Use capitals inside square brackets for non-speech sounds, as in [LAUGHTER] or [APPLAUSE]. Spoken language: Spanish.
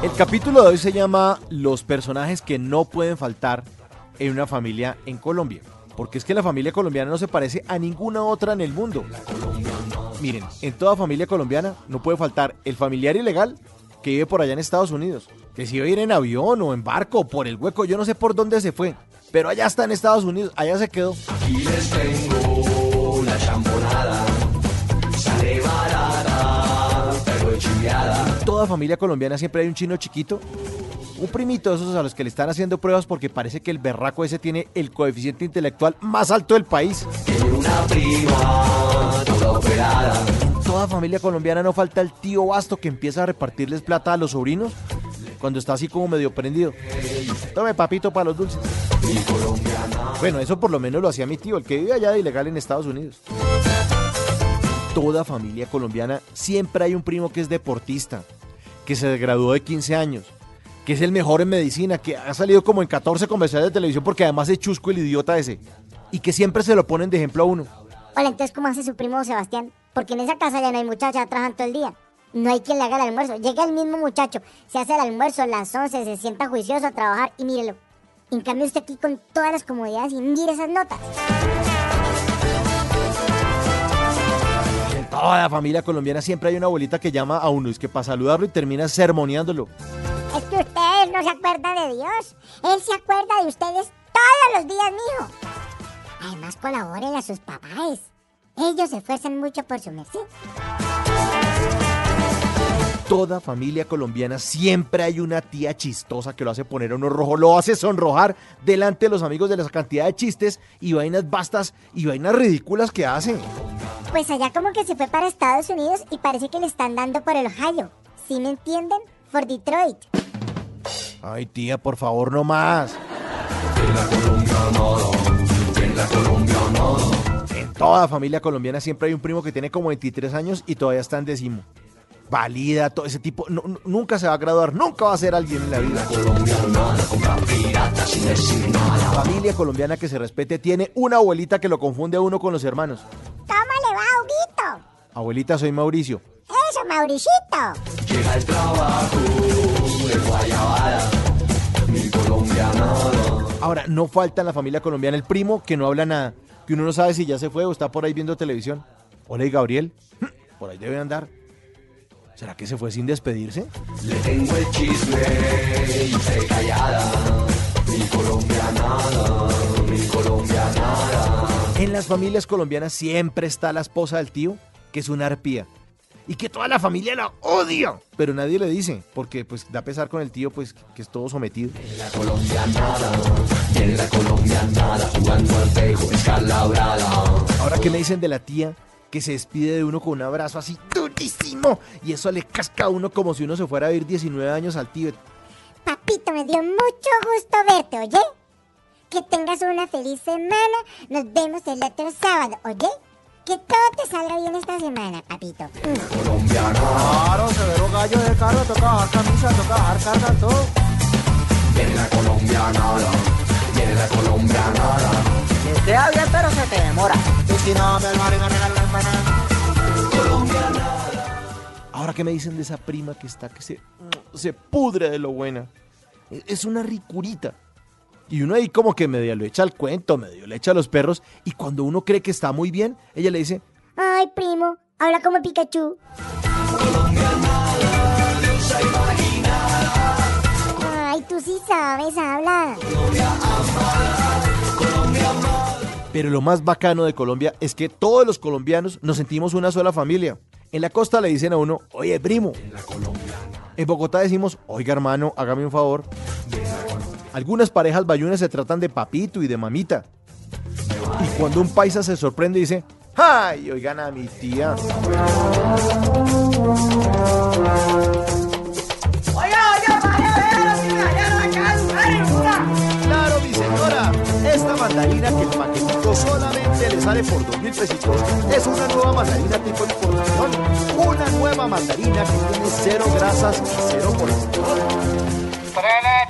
El capítulo de hoy se llama Los personajes que no pueden faltar en una familia en Colombia. Porque es que la familia colombiana no se parece a ninguna otra en el mundo. Miren, en toda familia colombiana no puede faltar el familiar ilegal que vive por allá en Estados Unidos. Que si ir en avión o en barco o por el hueco, yo no sé por dónde se fue. Pero allá está en Estados Unidos, allá se quedó. Aquí les tengo la champonada. Toda familia colombiana siempre hay un chino chiquito. Un primito de esos a los que le están haciendo pruebas porque parece que el berraco ese tiene el coeficiente intelectual más alto del país. Una prima toda toda familia colombiana no falta el tío basto que empieza a repartirles plata a los sobrinos cuando está así como medio prendido. Tome papito para los dulces. Bueno, eso por lo menos lo hacía mi tío, el que vive allá de ilegal en Estados Unidos. Toda familia colombiana siempre hay un primo que es deportista, que se graduó de 15 años, que es el mejor en medicina, que ha salido como en 14 comerciales de televisión porque además es chusco el idiota ese, y que siempre se lo ponen de ejemplo a uno. Hola, entonces, ¿cómo hace su primo Sebastián? Porque en esa casa ya no hay muchachas, trabajan todo el día. No hay quien le haga el almuerzo. Llega el mismo muchacho, se hace el almuerzo a las 11, se sienta juicioso a trabajar y mírelo. En cambio, usted aquí con todas las comodidades y mire esas notas. Toda la familia colombiana siempre hay una abuelita que llama a uno, es que para saludarlo y termina sermoneándolo. Es que ustedes no se acuerdan de Dios. Él se acuerda de ustedes todos los días, mijo. Además, colaboren a sus papás. Ellos se esfuerzan mucho por su merced. toda familia colombiana siempre hay una tía chistosa que lo hace poner a uno rojo, lo hace sonrojar delante de los amigos de la cantidad de chistes y vainas bastas y vainas ridículas que hacen. Pues allá como que se fue para Estados Unidos y parece que le están dando por el Ohio. ¿Sí me entienden? Por Detroit. Ay tía, por favor, no más. En toda familia colombiana siempre hay un primo que tiene como 23 años y todavía está en décimo. Valida, todo ese tipo. no- no- nunca se va a graduar, nunca va a ser alguien en la vida. Familia colombiana que se respete tiene una abuelita que lo confunde a uno con los hermanos. Abuelita, soy Mauricio. Eso, Mauricito. Llega el trabajo de guayabada. Mi colombianada. Ahora, no falta en la familia colombiana el primo que no habla nada, que uno no sabe si ya se fue o está por ahí viendo televisión. Hola, ¿y Gabriel? [CLEARS THROAT] Por ahí debe andar. ¿Será que se fue sin despedirse? Le tengo el chisme y se callada. Mi colombianada, mi colombianada. En las familias colombianas siempre está la esposa del tío, que es una arpía. Y que toda la familia la odia. Pero nadie le dice, porque pues da pesar con el tío, pues que es todo sometido. La colombianada, viene la colombianada jugando al pejo escalabrada. Ahora, ¿qué me dicen de la tía que se despide de uno con un abrazo así durísimo? Y eso le casca a uno como si uno se fuera a vivir 19 años al tío. Papito, me dio mucho gusto verte, ¿oye? Que tengas una feliz semana. Nos vemos el otro sábado, ¿oye? Que todo te salga bien esta semana, papito. Mm. Claro, severo gallo de carro, toca bajar camisa, toca bajar carga, todo. Viene la colombianada, viene la colombianada. Te queda bien, pero se te demora. Y si no, me hermano, y me regala la empanada. Ahora, ¿qué me dicen de esa prima que está que se, se pudre de lo buena? Es una ricurita. Y uno ahí como que medio le echa el cuento, medio le echa a los perros. Y cuando uno cree que está muy bien, ella le dice, ay primo, habla como Pikachu. Ay, tú sí sabes, habla. Pero lo más bacano de Colombia es que todos los colombianos nos sentimos una sola familia. En la costa le dicen a uno, oye primo. En, la Colombia. en Bogotá decimos, oiga hermano, hágame un favor. Algunas parejas bayunas se tratan de papito y de mamita. Y cuando un paisa se sorprende dice, ¡ay! Oigan a mi tía. Claro, mi señora. Esta mandarina que el paquetito solamente le sale por dos mil pesitos es una nueva mandarina tipo importación. Una nueva mandarina que tiene cero grasas y cero colesterol.